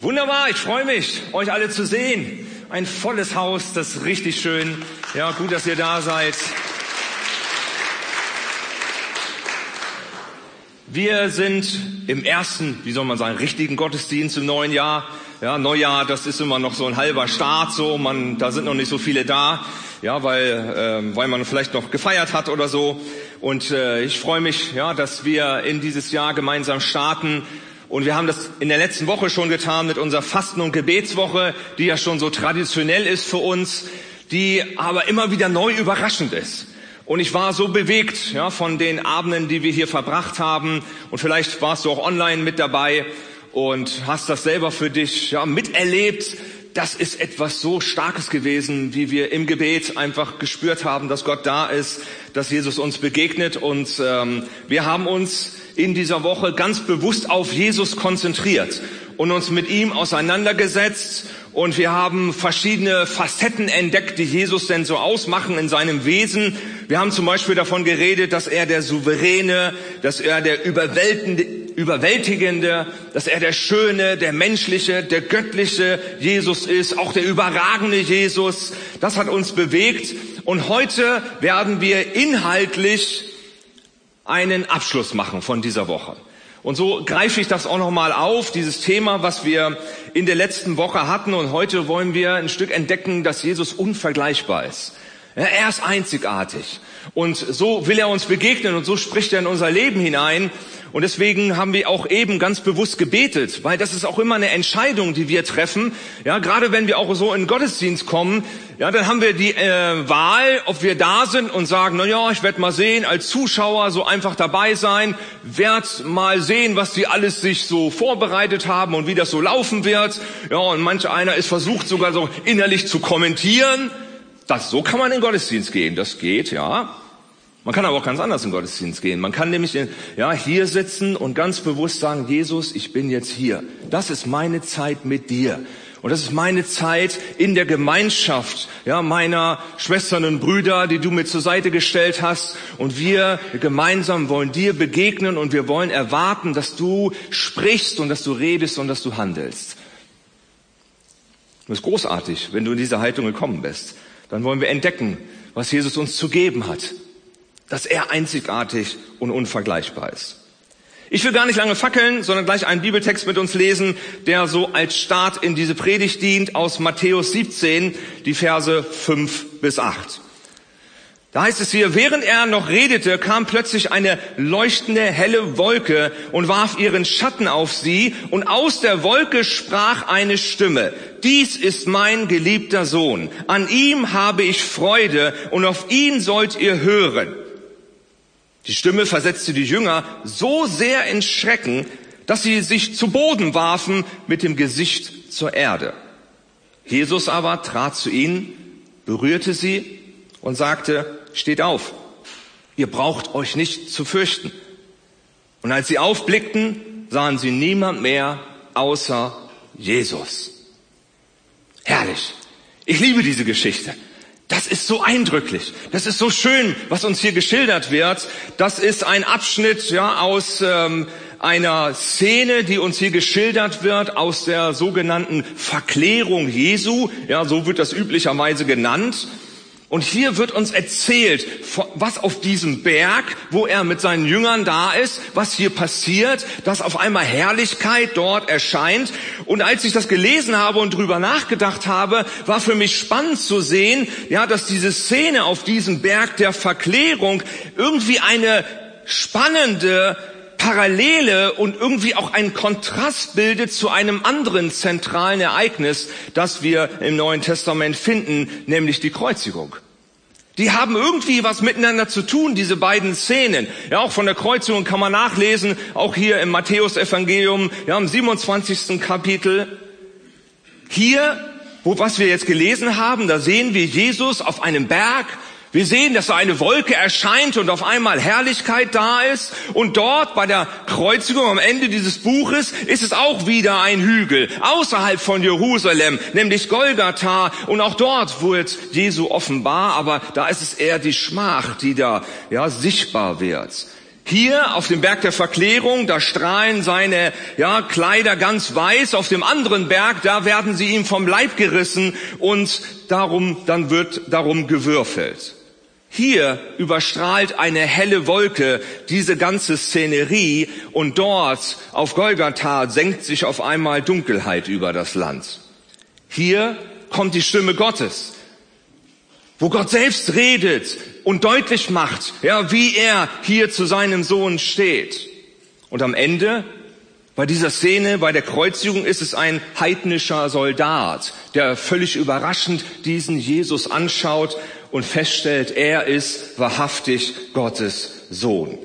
Wunderbar, ich freue mich, euch alle zu sehen. Ein volles Haus, das ist richtig schön. Ja, gut, dass ihr da seid. Wir sind im ersten, wie soll man sagen, richtigen Gottesdienst im neuen Jahr. Ja, Neujahr, das ist immer noch so ein halber Start, so man, da sind noch nicht so viele da, ja, weil, äh, weil man vielleicht noch gefeiert hat oder so. Und äh, ich freue mich, ja, dass wir in dieses Jahr gemeinsam starten und wir haben das in der letzten Woche schon getan mit unserer Fasten- und Gebetswoche, die ja schon so traditionell ist für uns, die aber immer wieder neu überraschend ist. Und ich war so bewegt ja, von den Abenden, die wir hier verbracht haben. Und vielleicht warst du auch online mit dabei und hast das selber für dich ja, miterlebt. Das ist etwas so Starkes gewesen, wie wir im Gebet einfach gespürt haben, dass Gott da ist, dass Jesus uns begegnet. Und ähm, wir haben uns in dieser Woche ganz bewusst auf Jesus konzentriert und uns mit ihm auseinandergesetzt und wir haben verschiedene Facetten entdeckt, die Jesus denn so ausmachen in seinem Wesen. Wir haben zum Beispiel davon geredet, dass er der Souveräne, dass er der Überwältigende, dass er der Schöne, der Menschliche, der Göttliche Jesus ist, auch der überragende Jesus. Das hat uns bewegt. Und heute werden wir inhaltlich einen Abschluss machen von dieser Woche. Und so greife ich das auch nochmal auf, dieses Thema, was wir in der letzten Woche hatten. Und heute wollen wir ein Stück entdecken, dass Jesus unvergleichbar ist. Er ist einzigartig. Und so will er uns begegnen und so spricht er in unser Leben hinein. Und deswegen haben wir auch eben ganz bewusst gebetet, weil das ist auch immer eine Entscheidung, die wir treffen. Ja, gerade wenn wir auch so in Gottesdienst kommen, ja, dann haben wir die äh, Wahl, ob wir da sind und sagen, na ja, ich werde mal sehen, als Zuschauer so einfach dabei sein, werd mal sehen, was die alles sich so vorbereitet haben und wie das so laufen wird. Ja, und manch einer ist versucht sogar so innerlich zu kommentieren. Das, so kann man in den Gottesdienst gehen. Das geht, ja. Man kann aber auch ganz anders in den Gottesdienst gehen. Man kann nämlich ja, hier sitzen und ganz bewusst sagen, Jesus, ich bin jetzt hier. Das ist meine Zeit mit dir. Und das ist meine Zeit in der Gemeinschaft, ja, meiner Schwestern und Brüder, die du mir zur Seite gestellt hast. Und wir gemeinsam wollen dir begegnen und wir wollen erwarten, dass du sprichst und dass du redest und dass du handelst. Das ist großartig, wenn du in diese Haltung gekommen bist. Dann wollen wir entdecken, was Jesus uns zu geben hat dass er einzigartig und unvergleichbar ist. Ich will gar nicht lange fackeln, sondern gleich einen Bibeltext mit uns lesen, der so als Start in diese Predigt dient aus Matthäus 17, die Verse 5 bis 8. Da heißt es hier, während er noch redete, kam plötzlich eine leuchtende helle Wolke und warf ihren Schatten auf sie, und aus der Wolke sprach eine Stimme, dies ist mein geliebter Sohn, an ihm habe ich Freude, und auf ihn sollt ihr hören. Die Stimme versetzte die Jünger so sehr in Schrecken, dass sie sich zu Boden warfen mit dem Gesicht zur Erde. Jesus aber trat zu ihnen, berührte sie und sagte, steht auf, ihr braucht euch nicht zu fürchten. Und als sie aufblickten, sahen sie niemand mehr außer Jesus. Herrlich. Ich liebe diese Geschichte. Das ist so eindrücklich. Das ist so schön, was uns hier geschildert wird. Das ist ein Abschnitt ja, aus ähm, einer Szene, die uns hier geschildert wird, aus der sogenannten Verklärung Jesu. Ja, so wird das üblicherweise genannt. Und hier wird uns erzählt, was auf diesem Berg, wo er mit seinen Jüngern da ist, was hier passiert, dass auf einmal Herrlichkeit dort erscheint. Und als ich das gelesen habe und drüber nachgedacht habe, war für mich spannend zu sehen, ja, dass diese Szene auf diesem Berg der Verklärung irgendwie eine spannende Parallele und irgendwie auch einen Kontrast bildet zu einem anderen zentralen Ereignis, das wir im Neuen Testament finden, nämlich die Kreuzigung. Die haben irgendwie was miteinander zu tun, diese beiden Szenen. Ja, auch von der Kreuzigung kann man nachlesen, auch hier im Matthäusevangelium, ja, im 27. Kapitel. Hier, wo, was wir jetzt gelesen haben, da sehen wir Jesus auf einem Berg wir sehen, dass da eine Wolke erscheint und auf einmal Herrlichkeit da ist. Und dort bei der Kreuzigung am Ende dieses Buches ist es auch wieder ein Hügel außerhalb von Jerusalem, nämlich Golgatha. Und auch dort wird Jesu offenbar, aber da ist es eher die Schmach, die da ja sichtbar wird. Hier auf dem Berg der Verklärung, da strahlen seine ja, Kleider ganz weiß. Auf dem anderen Berg, da werden sie ihm vom Leib gerissen und darum, dann wird darum gewürfelt. Hier überstrahlt eine helle Wolke diese ganze Szenerie und dort auf Golgatha senkt sich auf einmal Dunkelheit über das Land. Hier kommt die Stimme Gottes, wo Gott selbst redet und deutlich macht, ja, wie er hier zu seinem Sohn steht. Und am Ende bei dieser Szene, bei der Kreuzigung ist es ein heidnischer Soldat, der völlig überraschend diesen Jesus anschaut und feststellt, er ist wahrhaftig Gottes Sohn.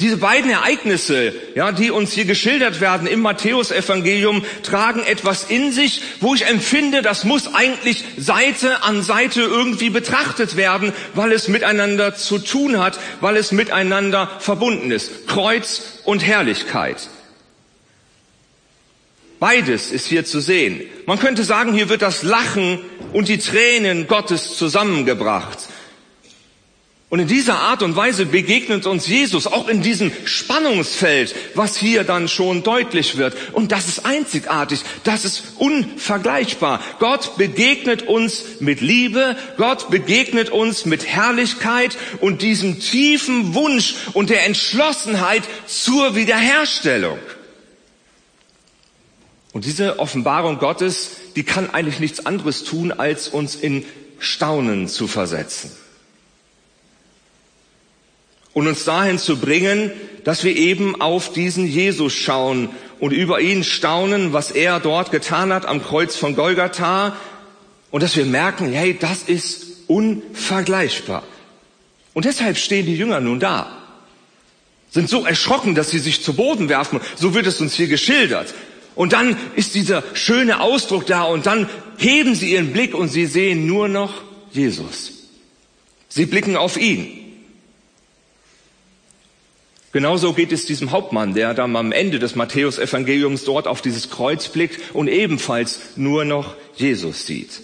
Diese beiden Ereignisse, ja, die uns hier geschildert werden im Matthäusevangelium, tragen etwas in sich, wo ich empfinde, das muss eigentlich Seite an Seite irgendwie betrachtet werden, weil es miteinander zu tun hat, weil es miteinander verbunden ist. Kreuz und Herrlichkeit. Beides ist hier zu sehen. Man könnte sagen, hier wird das Lachen und die Tränen Gottes zusammengebracht. Und in dieser Art und Weise begegnet uns Jesus auch in diesem Spannungsfeld, was hier dann schon deutlich wird. Und das ist einzigartig, das ist unvergleichbar. Gott begegnet uns mit Liebe, Gott begegnet uns mit Herrlichkeit und diesem tiefen Wunsch und der Entschlossenheit zur Wiederherstellung. Und diese Offenbarung Gottes, die kann eigentlich nichts anderes tun, als uns in Staunen zu versetzen und uns dahin zu bringen, dass wir eben auf diesen Jesus schauen und über ihn staunen, was er dort getan hat am Kreuz von Golgatha und dass wir merken, hey, das ist unvergleichbar. Und deshalb stehen die Jünger nun da, sind so erschrocken, dass sie sich zu Boden werfen. So wird es uns hier geschildert. Und dann ist dieser schöne Ausdruck da und dann heben sie ihren Blick und sie sehen nur noch Jesus. Sie blicken auf ihn. Genauso geht es diesem Hauptmann, der dann am Ende des Matthäusevangeliums dort auf dieses Kreuz blickt und ebenfalls nur noch Jesus sieht.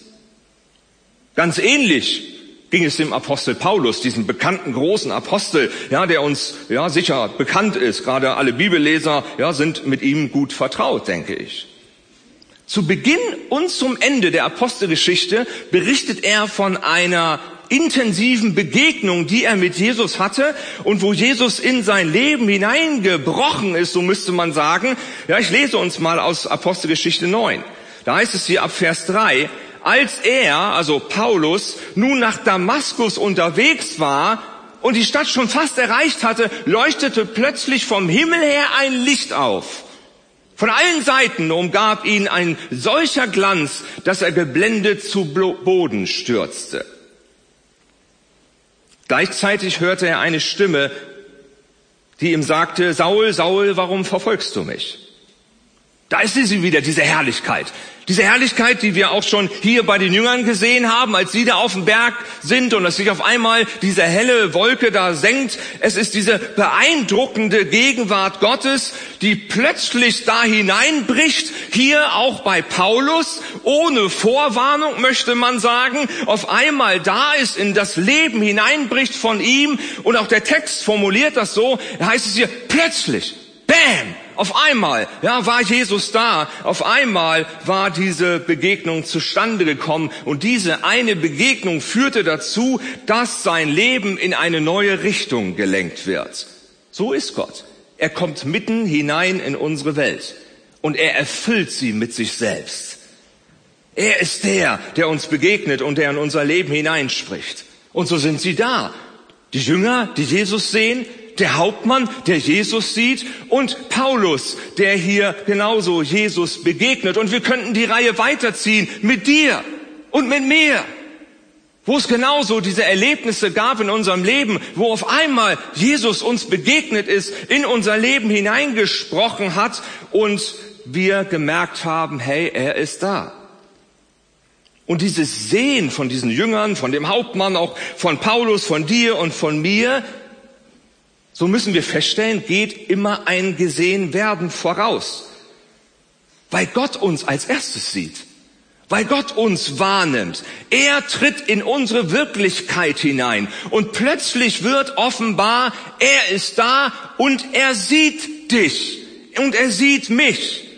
Ganz ähnlich ging es dem Apostel Paulus, diesem bekannten großen Apostel, ja, der uns ja sicher bekannt ist. Gerade alle Bibelleser ja sind mit ihm gut vertraut, denke ich. Zu Beginn und zum Ende der Apostelgeschichte berichtet er von einer intensiven Begegnung, die er mit Jesus hatte und wo Jesus in sein Leben hineingebrochen ist, so müsste man sagen. Ja, ich lese uns mal aus Apostelgeschichte 9. Da heißt es hier ab Vers 3, als er, also Paulus, nun nach Damaskus unterwegs war und die Stadt schon fast erreicht hatte, leuchtete plötzlich vom Himmel her ein Licht auf. Von allen Seiten umgab ihn ein solcher Glanz, dass er geblendet zu Boden stürzte. Gleichzeitig hörte er eine Stimme, die ihm sagte, Saul, Saul, warum verfolgst du mich? Da ist sie wieder, diese Herrlichkeit. Diese Herrlichkeit, die wir auch schon hier bei den Jüngern gesehen haben, als sie da auf dem Berg sind und dass sich auf einmal diese helle Wolke da senkt. Es ist diese beeindruckende Gegenwart Gottes, die plötzlich da hineinbricht. Hier auch bei Paulus, ohne Vorwarnung möchte man sagen, auf einmal da ist, in das Leben hineinbricht von ihm. Und auch der Text formuliert das so, da heißt es hier plötzlich, bam, auf einmal, ja, war Jesus da. Auf einmal war diese Begegnung zustande gekommen. Und diese eine Begegnung führte dazu, dass sein Leben in eine neue Richtung gelenkt wird. So ist Gott. Er kommt mitten hinein in unsere Welt. Und er erfüllt sie mit sich selbst. Er ist der, der uns begegnet und der in unser Leben hineinspricht. Und so sind sie da. Die Jünger, die Jesus sehen, der Hauptmann, der Jesus sieht und Paulus, der hier genauso Jesus begegnet. Und wir könnten die Reihe weiterziehen mit dir und mit mir, wo es genauso diese Erlebnisse gab in unserem Leben, wo auf einmal Jesus uns begegnet ist, in unser Leben hineingesprochen hat und wir gemerkt haben, hey, er ist da. Und dieses Sehen von diesen Jüngern, von dem Hauptmann, auch von Paulus, von dir und von mir, so müssen wir feststellen, geht immer ein Gesehen werden voraus. Weil Gott uns als erstes sieht. weil Gott uns wahrnimmt. Er tritt in unsere Wirklichkeit hinein und plötzlich wird offenbar, er ist da und er sieht dich und er sieht mich.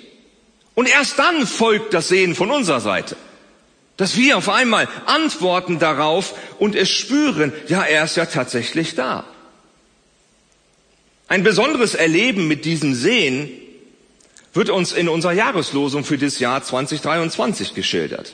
Und erst dann folgt das Sehen von unserer Seite. Dass wir auf einmal antworten darauf und es spüren, ja, er ist ja tatsächlich da. Ein besonderes Erleben mit diesem Sehen wird uns in unserer Jahreslosung für das Jahr 2023 geschildert.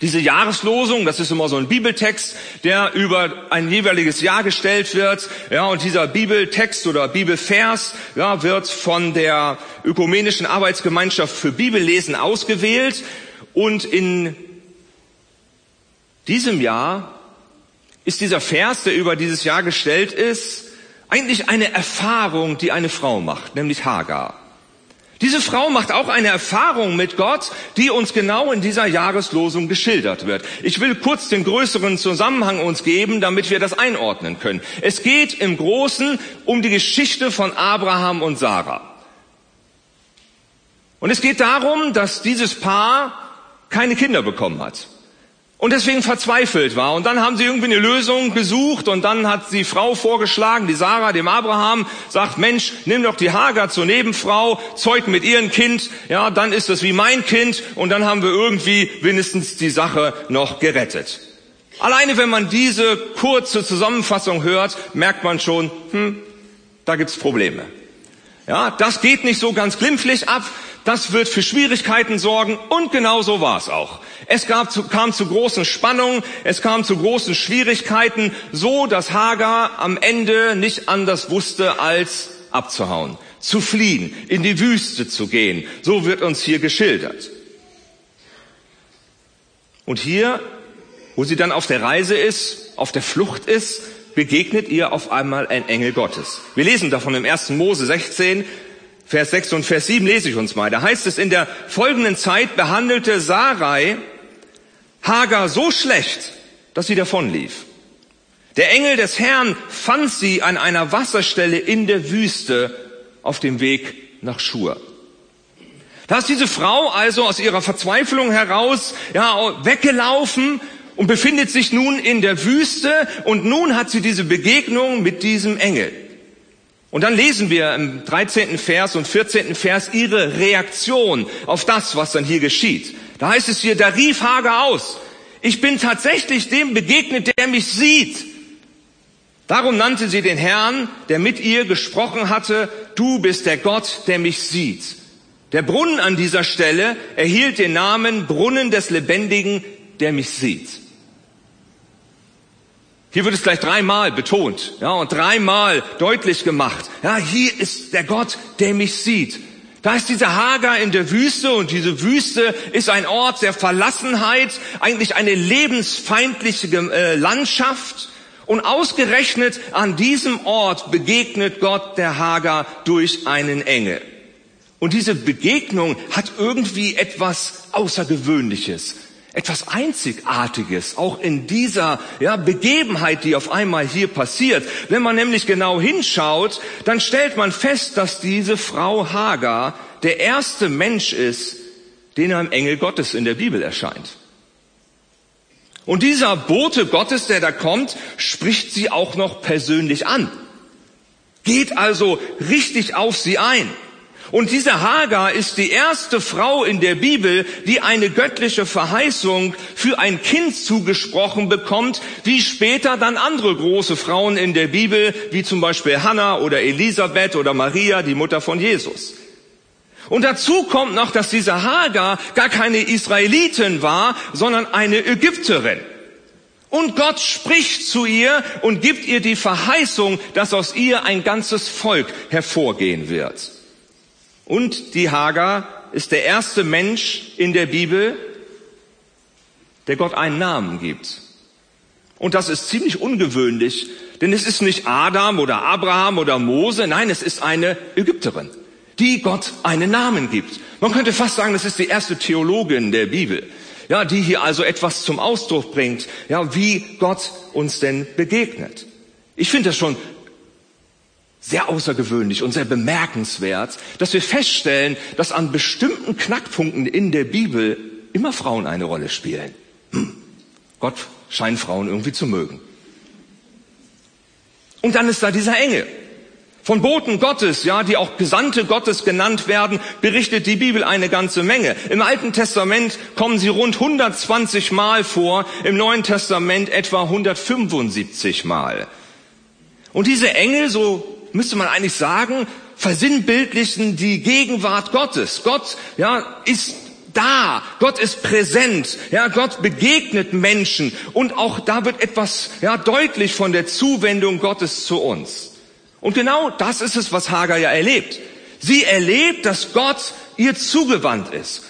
Diese Jahreslosung, das ist immer so ein Bibeltext, der über ein jeweiliges Jahr gestellt wird. Ja, und dieser Bibeltext oder Bibelvers ja, wird von der Ökumenischen Arbeitsgemeinschaft für Bibellesen ausgewählt. Und in diesem Jahr ist dieser Vers, der über dieses Jahr gestellt ist, eigentlich eine Erfahrung, die eine Frau macht, nämlich Hagar. Diese Frau macht auch eine Erfahrung mit Gott, die uns genau in dieser Jahreslosung geschildert wird. Ich will kurz den größeren Zusammenhang uns geben, damit wir das einordnen können. Es geht im Großen um die Geschichte von Abraham und Sarah. Und es geht darum, dass dieses Paar keine Kinder bekommen hat und deswegen verzweifelt war. Und dann haben sie irgendwie eine Lösung gesucht und dann hat die Frau vorgeschlagen, die Sarah, dem Abraham, sagt, Mensch, nimm doch die Hagar zur Nebenfrau, zeugt mit ihrem Kind, ja, dann ist das wie mein Kind und dann haben wir irgendwie wenigstens die Sache noch gerettet. Alleine wenn man diese kurze Zusammenfassung hört, merkt man schon, hm, da gibt's Probleme. Ja, das geht nicht so ganz glimpflich ab. Das wird für Schwierigkeiten sorgen und genau so war es auch. Es zu, kam zu großen Spannungen, es kam zu großen Schwierigkeiten, so dass Hagar am Ende nicht anders wusste, als abzuhauen, zu fliehen, in die Wüste zu gehen. So wird uns hier geschildert. Und hier, wo sie dann auf der Reise ist, auf der Flucht ist, begegnet ihr auf einmal ein Engel Gottes. Wir lesen davon im 1. Mose 16, Vers 6 und Vers 7 lese ich uns mal. Da heißt es, in der folgenden Zeit behandelte Sarai Hagar so schlecht, dass sie davonlief. Der Engel des Herrn fand sie an einer Wasserstelle in der Wüste auf dem Weg nach Schur. Da ist diese Frau also aus ihrer Verzweiflung heraus ja, weggelaufen und befindet sich nun in der Wüste und nun hat sie diese Begegnung mit diesem Engel. Und dann lesen wir im 13. Vers und 14. Vers ihre Reaktion auf das, was dann hier geschieht. Da heißt es hier, da rief Hager aus, ich bin tatsächlich dem begegnet, der mich sieht. Darum nannte sie den Herrn, der mit ihr gesprochen hatte, du bist der Gott, der mich sieht. Der Brunnen an dieser Stelle erhielt den Namen Brunnen des Lebendigen, der mich sieht. Hier wird es gleich dreimal betont, ja, und dreimal deutlich gemacht. Ja, hier ist der Gott, der mich sieht. Da ist diese Hagar in der Wüste und diese Wüste ist ein Ort der Verlassenheit, eigentlich eine lebensfeindliche äh, Landschaft. Und ausgerechnet an diesem Ort begegnet Gott der Hagar durch einen Engel. Und diese Begegnung hat irgendwie etwas Außergewöhnliches, etwas Einzigartiges, auch in dieser ja, Begebenheit, die auf einmal hier passiert. Wenn man nämlich genau hinschaut, dann stellt man fest, dass diese Frau Hagar der erste Mensch ist, den einem Engel Gottes in der Bibel erscheint. Und dieser Bote Gottes, der da kommt, spricht sie auch noch persönlich an. Geht also richtig auf sie ein. Und diese Hagar ist die erste Frau in der Bibel, die eine göttliche Verheißung für ein Kind zugesprochen bekommt, wie später dann andere große Frauen in der Bibel, wie zum Beispiel Hannah oder Elisabeth oder Maria, die Mutter von Jesus. Und dazu kommt noch, dass diese Hagar gar keine Israelitin war, sondern eine Ägypterin. Und Gott spricht zu ihr und gibt ihr die Verheißung, dass aus ihr ein ganzes Volk hervorgehen wird. Und die Hagar ist der erste Mensch in der Bibel, der Gott einen Namen gibt. Und das ist ziemlich ungewöhnlich, denn es ist nicht Adam oder Abraham oder Mose, nein, es ist eine Ägypterin, die Gott einen Namen gibt. Man könnte fast sagen, das ist die erste Theologin der Bibel, ja, die hier also etwas zum Ausdruck bringt, ja, wie Gott uns denn begegnet. Ich finde das schon sehr außergewöhnlich und sehr bemerkenswert, dass wir feststellen, dass an bestimmten Knackpunkten in der Bibel immer Frauen eine Rolle spielen. Hm. Gott scheint Frauen irgendwie zu mögen. Und dann ist da dieser Engel. Von Boten Gottes, ja, die auch Gesandte Gottes genannt werden, berichtet die Bibel eine ganze Menge. Im Alten Testament kommen sie rund 120 Mal vor, im Neuen Testament etwa 175 Mal. Und diese Engel, so müsste man eigentlich sagen, versinnbildlichen die Gegenwart Gottes. Gott, ja, ist da. Gott ist präsent. Ja, Gott begegnet Menschen und auch da wird etwas, ja, deutlich von der Zuwendung Gottes zu uns. Und genau das ist es, was Hagar ja erlebt. Sie erlebt, dass Gott ihr zugewandt ist.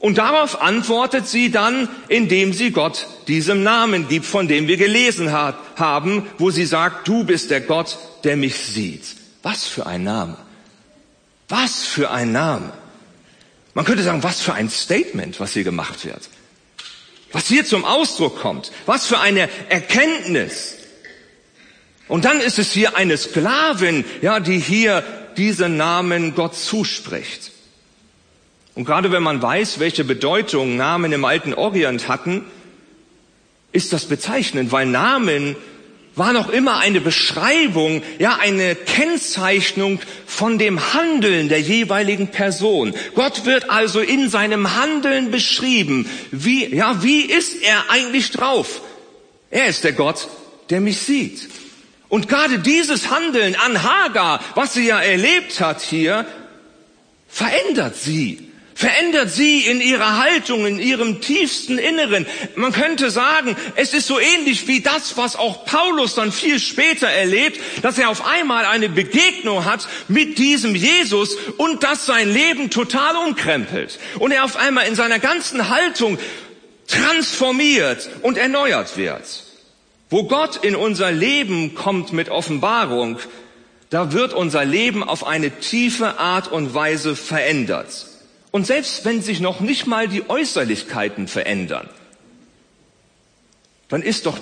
Und darauf antwortet sie dann, indem sie Gott diesem Namen gibt, von dem wir gelesen hat, haben, wo sie sagt, du bist der Gott, der mich sieht. Was für ein Name. Was für ein Name. Man könnte sagen, was für ein Statement, was hier gemacht wird. Was hier zum Ausdruck kommt. Was für eine Erkenntnis. Und dann ist es hier eine Sklavin, ja, die hier diesen Namen Gott zuspricht. Und gerade wenn man weiß, welche Bedeutung Namen im alten Orient hatten, ist das bezeichnend, weil Namen war noch immer eine Beschreibung, ja, eine Kennzeichnung von dem Handeln der jeweiligen Person. Gott wird also in seinem Handeln beschrieben. Wie, ja, wie ist er eigentlich drauf? Er ist der Gott, der mich sieht. Und gerade dieses Handeln an Hagar, was sie ja erlebt hat hier, verändert sie. Verändert sie in ihrer Haltung, in ihrem tiefsten Inneren. Man könnte sagen, es ist so ähnlich wie das, was auch Paulus dann viel später erlebt, dass er auf einmal eine Begegnung hat mit diesem Jesus und dass sein Leben total umkrempelt. Und er auf einmal in seiner ganzen Haltung transformiert und erneuert wird. Wo Gott in unser Leben kommt mit Offenbarung, da wird unser Leben auf eine tiefe Art und Weise verändert. Und selbst wenn sich noch nicht mal die Äußerlichkeiten verändern, dann ist doch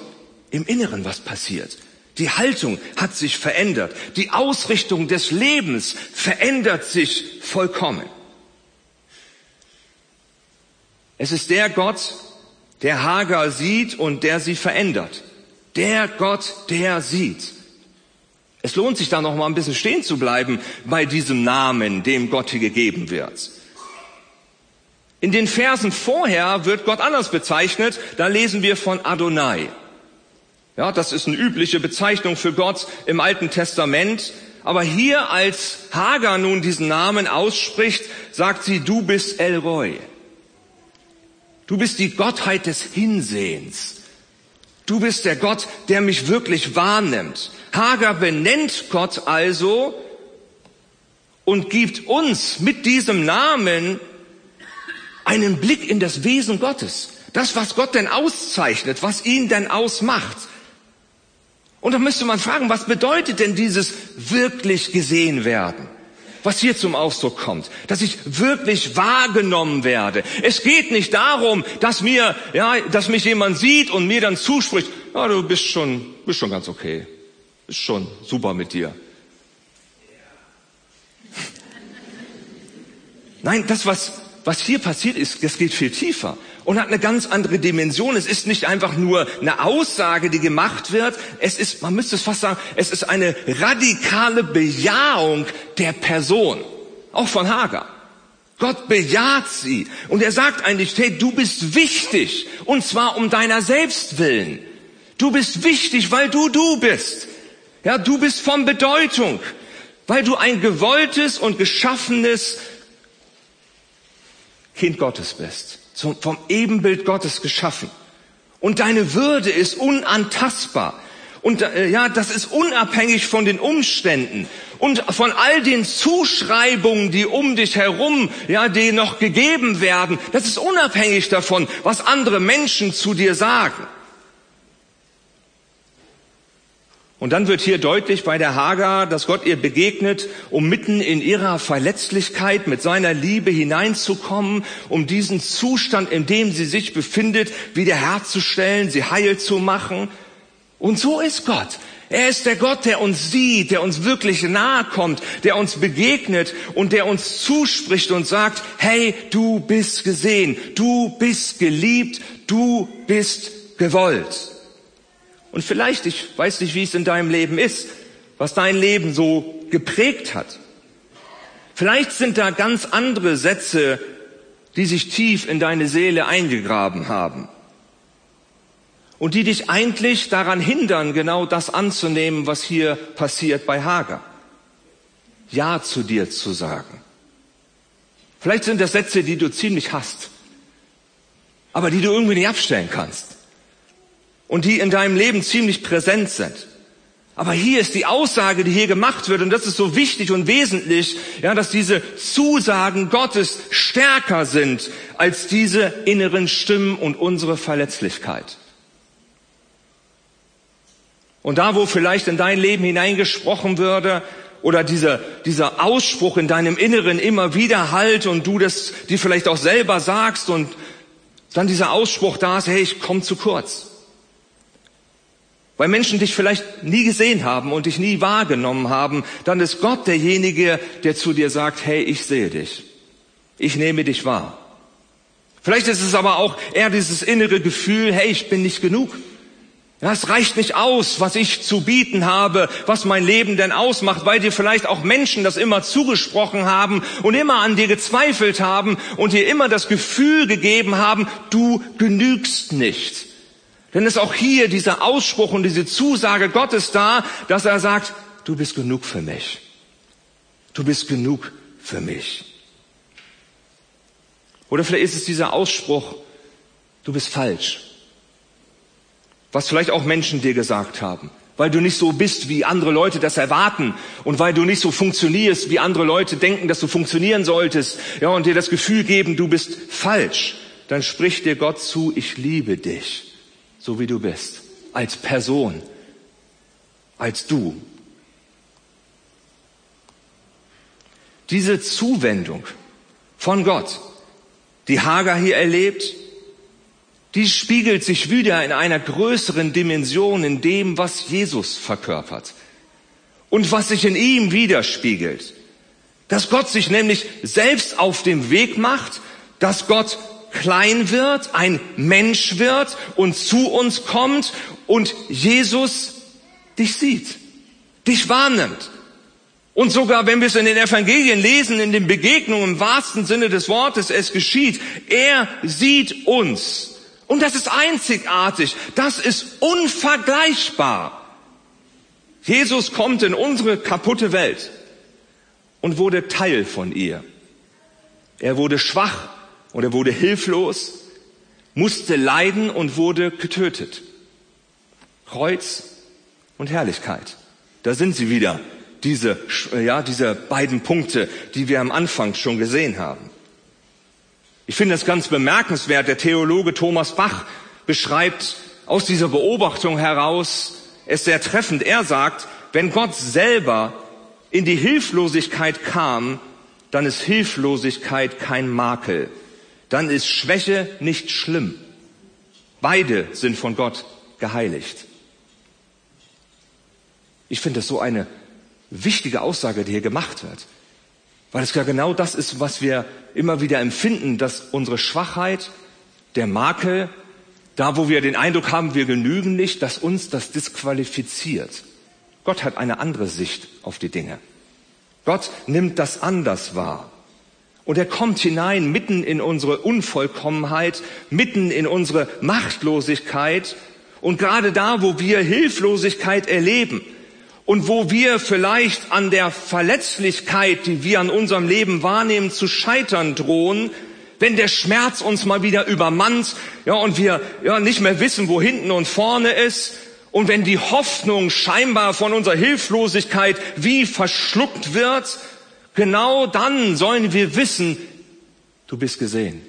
im Inneren was passiert. Die Haltung hat sich verändert. Die Ausrichtung des Lebens verändert sich vollkommen. Es ist der Gott, der Hagar sieht und der sie verändert. Der Gott, der sieht. Es lohnt sich da noch mal ein bisschen stehen zu bleiben bei diesem Namen, dem Gott hier gegeben wird. In den Versen vorher wird Gott anders bezeichnet. Da lesen wir von Adonai. Ja, das ist eine übliche Bezeichnung für Gott im Alten Testament. Aber hier, als Hagar nun diesen Namen ausspricht, sagt sie, du bist El Roy. Du bist die Gottheit des Hinsehens. Du bist der Gott, der mich wirklich wahrnimmt. Hagar benennt Gott also und gibt uns mit diesem Namen einen Blick in das Wesen Gottes. Das, was Gott denn auszeichnet, was ihn denn ausmacht. Und da müsste man fragen, was bedeutet denn dieses wirklich gesehen werden? was hier zum Ausdruck kommt, dass ich wirklich wahrgenommen werde. Es geht nicht darum, dass mir, ja, dass mich jemand sieht und mir dann zuspricht, ja, du bist schon, bist schon ganz okay. Ist schon super mit dir. Nein, das, was, was hier passiert ist, das geht viel tiefer und hat eine ganz andere Dimension. Es ist nicht einfach nur eine Aussage, die gemacht wird. Es ist, man müsste es fast sagen, es ist eine radikale Bejahung der Person. Auch von Hagar. Gott bejaht sie. Und er sagt eigentlich, hey, du bist wichtig. Und zwar um deiner selbst willen. Du bist wichtig, weil du du bist. Ja, du bist von Bedeutung. Weil du ein gewolltes und geschaffenes Kind Gottes bist vom Ebenbild Gottes geschaffen. Und deine Würde ist unantastbar. Und äh, ja, das ist unabhängig von den Umständen und von all den Zuschreibungen, die um dich herum, ja, die noch gegeben werden. Das ist unabhängig davon, was andere Menschen zu dir sagen. Und dann wird hier deutlich bei der Hagar, dass Gott ihr begegnet, um mitten in ihrer Verletzlichkeit mit seiner Liebe hineinzukommen, um diesen Zustand, in dem sie sich befindet, wiederherzustellen, sie heil zu machen. Und so ist Gott. Er ist der Gott, der uns sieht, der uns wirklich nahe kommt, der uns begegnet und der uns zuspricht und sagt, hey, du bist gesehen, du bist geliebt, du bist gewollt. Und vielleicht, ich weiß nicht, wie es in deinem Leben ist, was dein Leben so geprägt hat. Vielleicht sind da ganz andere Sätze, die sich tief in deine Seele eingegraben haben und die dich eigentlich daran hindern, genau das anzunehmen, was hier passiert bei Hager. Ja zu dir zu sagen. Vielleicht sind das Sätze, die du ziemlich hast, aber die du irgendwie nicht abstellen kannst und die in deinem Leben ziemlich präsent sind. Aber hier ist die Aussage, die hier gemacht wird, und das ist so wichtig und wesentlich, ja, dass diese Zusagen Gottes stärker sind als diese inneren Stimmen und unsere Verletzlichkeit. Und da, wo vielleicht in dein Leben hineingesprochen würde, oder dieser, dieser Ausspruch in deinem Inneren immer wieder halt und du das dir vielleicht auch selber sagst und dann dieser Ausspruch da ist, hey, ich komme zu kurz. Weil Menschen dich vielleicht nie gesehen haben und dich nie wahrgenommen haben, dann ist Gott derjenige, der zu dir sagt, hey, ich sehe dich. Ich nehme dich wahr. Vielleicht ist es aber auch eher dieses innere Gefühl, hey, ich bin nicht genug. Ja, es reicht nicht aus, was ich zu bieten habe, was mein Leben denn ausmacht, weil dir vielleicht auch Menschen das immer zugesprochen haben und immer an dir gezweifelt haben und dir immer das Gefühl gegeben haben, du genügst nicht. Denn ist auch hier dieser Ausspruch und diese Zusage Gottes da, dass er sagt, du bist genug für mich. Du bist genug für mich. Oder vielleicht ist es dieser Ausspruch, du bist falsch. Was vielleicht auch Menschen dir gesagt haben, weil du nicht so bist, wie andere Leute das erwarten und weil du nicht so funktionierst, wie andere Leute denken, dass du funktionieren solltest, ja, und dir das Gefühl geben, du bist falsch. Dann spricht dir Gott zu, ich liebe dich so wie du bist, als Person, als du. Diese Zuwendung von Gott, die Hagar hier erlebt, die spiegelt sich wieder in einer größeren Dimension in dem, was Jesus verkörpert und was sich in ihm widerspiegelt. Dass Gott sich nämlich selbst auf dem Weg macht, dass Gott klein wird, ein Mensch wird und zu uns kommt und Jesus dich sieht, dich wahrnimmt. Und sogar wenn wir es in den Evangelien lesen, in den Begegnungen im wahrsten Sinne des Wortes, es geschieht, er sieht uns. Und das ist einzigartig, das ist unvergleichbar. Jesus kommt in unsere kaputte Welt und wurde Teil von ihr. Er wurde schwach und er wurde hilflos, musste leiden und wurde getötet. Kreuz und Herrlichkeit. Da sind sie wieder, diese, ja, diese beiden Punkte, die wir am Anfang schon gesehen haben. Ich finde das ganz bemerkenswert. Der Theologe Thomas Bach beschreibt aus dieser Beobachtung heraus es sehr treffend. Er sagt, wenn Gott selber in die Hilflosigkeit kam, dann ist Hilflosigkeit kein Makel dann ist Schwäche nicht schlimm. Beide sind von Gott geheiligt. Ich finde das so eine wichtige Aussage, die hier gemacht wird. Weil es ja genau das ist, was wir immer wieder empfinden, dass unsere Schwachheit, der Makel, da wo wir den Eindruck haben, wir genügen nicht, dass uns das disqualifiziert. Gott hat eine andere Sicht auf die Dinge. Gott nimmt das anders wahr. Und er kommt hinein mitten in unsere Unvollkommenheit, mitten in unsere Machtlosigkeit. Und gerade da, wo wir Hilflosigkeit erleben und wo wir vielleicht an der Verletzlichkeit, die wir an unserem Leben wahrnehmen, zu scheitern drohen, wenn der Schmerz uns mal wieder übermannt, ja, und wir ja nicht mehr wissen, wo hinten und vorne ist, und wenn die Hoffnung scheinbar von unserer Hilflosigkeit wie verschluckt wird, Genau dann sollen wir wissen, du bist gesehen.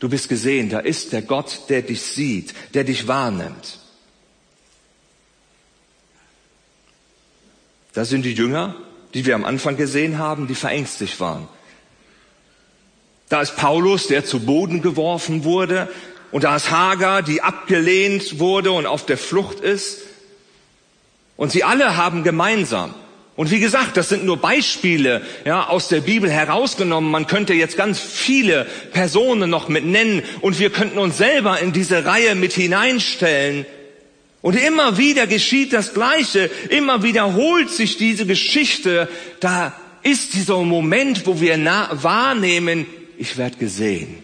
Du bist gesehen, da ist der Gott, der dich sieht, der dich wahrnimmt. Das sind die Jünger, die wir am Anfang gesehen haben, die verängstigt waren. Da ist Paulus, der zu Boden geworfen wurde, und da ist Hagar, die abgelehnt wurde und auf der Flucht ist. Und sie alle haben gemeinsam. Und wie gesagt, das sind nur Beispiele ja, aus der Bibel herausgenommen. Man könnte jetzt ganz viele Personen noch mit nennen und wir könnten uns selber in diese Reihe mit hineinstellen. Und immer wieder geschieht das Gleiche, immer wiederholt sich diese Geschichte. Da ist dieser Moment, wo wir wahrnehmen, ich werde gesehen.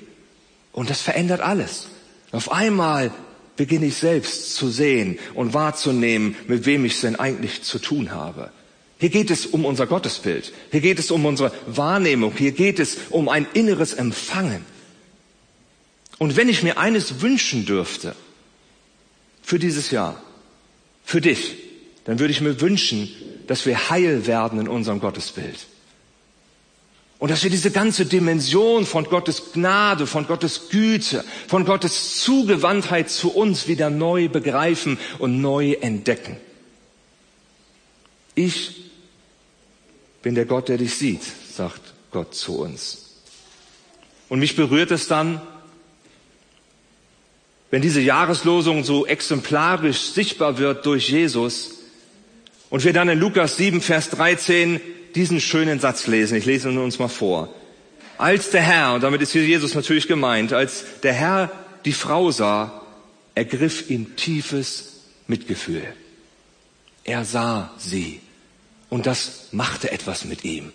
Und das verändert alles. Auf einmal beginne ich selbst zu sehen und wahrzunehmen, mit wem ich es denn eigentlich zu tun habe. Hier geht es um unser Gottesbild. Hier geht es um unsere Wahrnehmung. Hier geht es um ein inneres Empfangen. Und wenn ich mir eines wünschen dürfte für dieses Jahr, für dich, dann würde ich mir wünschen, dass wir heil werden in unserem Gottesbild. Und dass wir diese ganze Dimension von Gottes Gnade, von Gottes Güte, von Gottes Zugewandtheit zu uns wieder neu begreifen und neu entdecken. Ich bin der Gott, der dich sieht, sagt Gott zu uns. Und mich berührt es dann, wenn diese Jahreslosung so exemplarisch sichtbar wird durch Jesus und wir dann in Lukas 7, Vers 13 diesen schönen Satz lesen. Ich lese ihn uns mal vor. Als der Herr, und damit ist hier Jesus natürlich gemeint, als der Herr die Frau sah, ergriff ihn tiefes Mitgefühl. Er sah sie und das machte etwas mit ihm.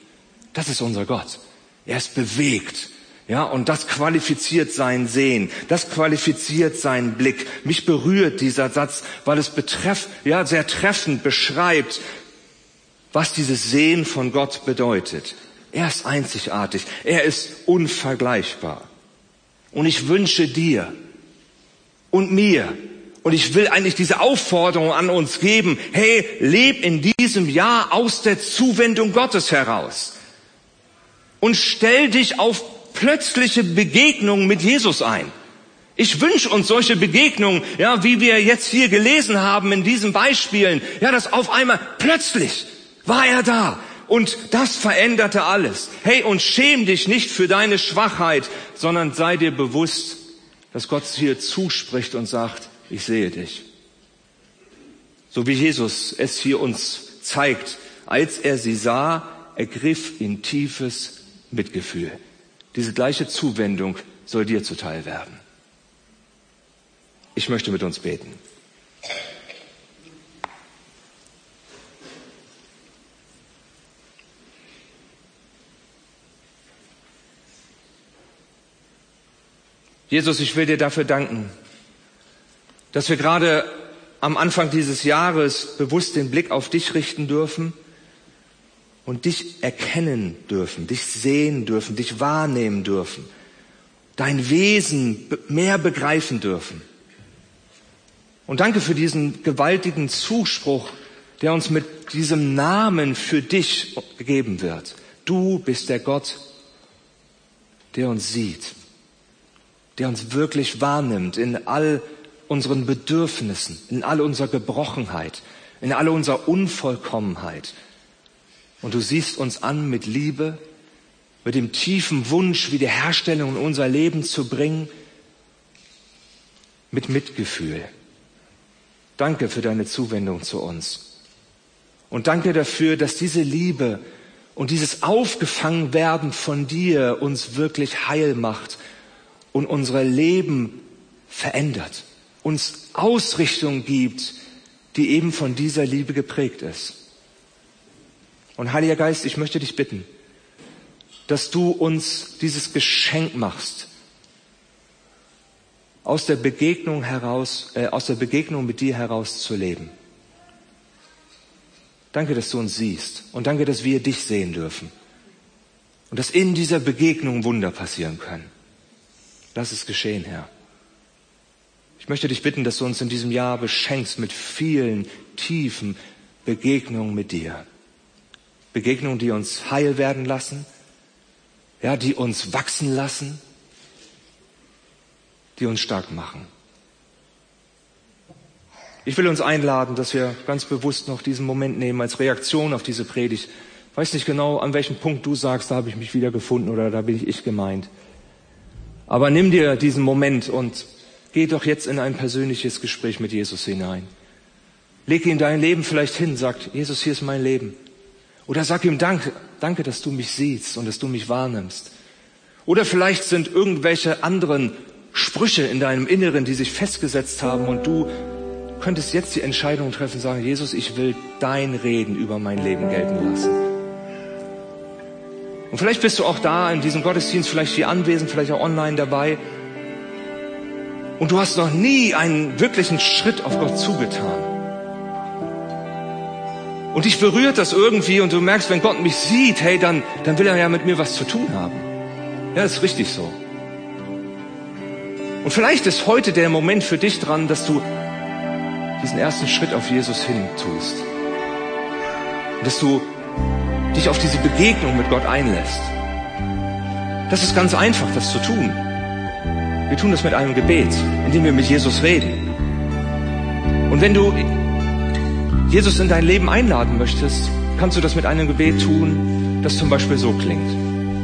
Das ist unser Gott. Er ist bewegt. Ja, und das qualifiziert sein Sehen. Das qualifiziert seinen Blick. Mich berührt dieser Satz, weil es betreff, ja, sehr treffend beschreibt, was dieses Sehen von Gott bedeutet. Er ist einzigartig. Er ist unvergleichbar. Und ich wünsche dir und mir, und ich will eigentlich diese Aufforderung an uns geben, hey, leb in diesem Jahr aus der Zuwendung Gottes heraus. Und stell dich auf plötzliche Begegnungen mit Jesus ein. Ich wünsche uns solche Begegnungen, ja, wie wir jetzt hier gelesen haben in diesen Beispielen, ja, dass auf einmal plötzlich war er da. Und das veränderte alles. Hey, und schäm dich nicht für deine Schwachheit, sondern sei dir bewusst, dass Gott hier zuspricht und sagt, ich sehe dich. So wie Jesus es hier uns zeigt, als er sie sah, ergriff ihn tiefes Mitgefühl. Diese gleiche Zuwendung soll dir zuteil werden. Ich möchte mit uns beten. Jesus, ich will dir dafür danken, dass wir gerade am Anfang dieses Jahres bewusst den Blick auf dich richten dürfen und dich erkennen dürfen, dich sehen dürfen, dich wahrnehmen dürfen, dein Wesen mehr begreifen dürfen. Und danke für diesen gewaltigen Zuspruch, der uns mit diesem Namen für dich gegeben wird. Du bist der Gott, der uns sieht der uns wirklich wahrnimmt in all unseren Bedürfnissen, in all unserer Gebrochenheit, in all unserer Unvollkommenheit. Und du siehst uns an mit Liebe, mit dem tiefen Wunsch, Wiederherstellung in unser Leben zu bringen, mit Mitgefühl. Danke für deine Zuwendung zu uns. Und danke dafür, dass diese Liebe und dieses Aufgefangenwerden von dir uns wirklich heil macht und unser Leben verändert, uns Ausrichtung gibt, die eben von dieser Liebe geprägt ist. Und Heiliger Geist, ich möchte dich bitten, dass du uns dieses Geschenk machst, aus der Begegnung heraus, äh, aus der Begegnung mit dir heraus zu leben. Danke, dass du uns siehst und danke, dass wir dich sehen dürfen und dass in dieser Begegnung Wunder passieren können. Lass es geschehen, Herr. Ich möchte dich bitten, dass du uns in diesem Jahr beschenkst mit vielen tiefen Begegnungen mit dir. Begegnungen, die uns heil werden lassen, ja, die uns wachsen lassen, die uns stark machen. Ich will uns einladen, dass wir ganz bewusst noch diesen Moment nehmen als Reaktion auf diese Predigt. Ich weiß nicht genau, an welchem Punkt du sagst, da habe ich mich wieder gefunden oder da bin ich gemeint. Aber nimm dir diesen Moment und geh doch jetzt in ein persönliches Gespräch mit Jesus hinein. Leg ihm dein Leben vielleicht hin, sagt, Jesus, hier ist mein Leben. Oder sag ihm Danke, danke, dass du mich siehst und dass du mich wahrnimmst. Oder vielleicht sind irgendwelche anderen Sprüche in deinem Inneren, die sich festgesetzt haben und du könntest jetzt die Entscheidung treffen, sagen, Jesus, ich will dein Reden über mein Leben gelten lassen. Und vielleicht bist du auch da in diesem Gottesdienst, vielleicht hier anwesend, vielleicht auch online dabei. Und du hast noch nie einen wirklichen Schritt auf Gott zugetan. Und dich berührt das irgendwie und du merkst, wenn Gott mich sieht, hey, dann, dann will er ja mit mir was zu tun haben. Ja, ist richtig so. Und vielleicht ist heute der Moment für dich dran, dass du diesen ersten Schritt auf Jesus hin tust. Und dass du dich auf diese Begegnung mit Gott einlässt. Das ist ganz einfach, das zu tun. Wir tun das mit einem Gebet, indem wir mit Jesus reden. Und wenn du Jesus in dein Leben einladen möchtest, kannst du das mit einem Gebet tun, das zum Beispiel so klingt.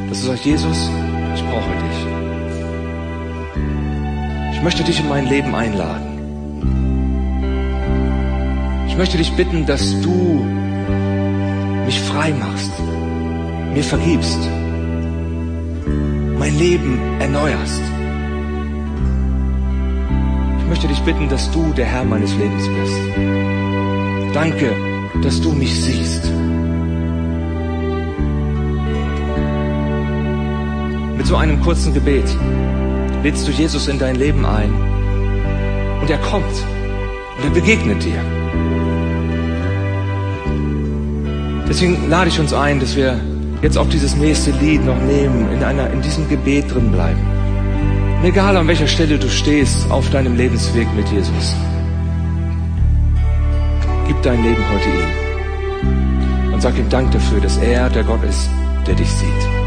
Dass du sagst, Jesus, ich brauche dich. Ich möchte dich in mein Leben einladen. Ich möchte dich bitten, dass du mich frei machst, mir vergibst, mein Leben erneuerst. Ich möchte dich bitten, dass du der Herr meines Lebens bist. Danke, dass du mich siehst. Mit so einem kurzen Gebet lädst du Jesus in dein Leben ein und er kommt und er begegnet dir. Deswegen lade ich uns ein, dass wir jetzt auch dieses nächste Lied noch nehmen, in, einer, in diesem Gebet drin bleiben. Und egal an welcher Stelle du stehst auf deinem Lebensweg mit Jesus. Gib dein Leben heute ihm und sag ihm Dank dafür, dass er der Gott ist, der dich sieht.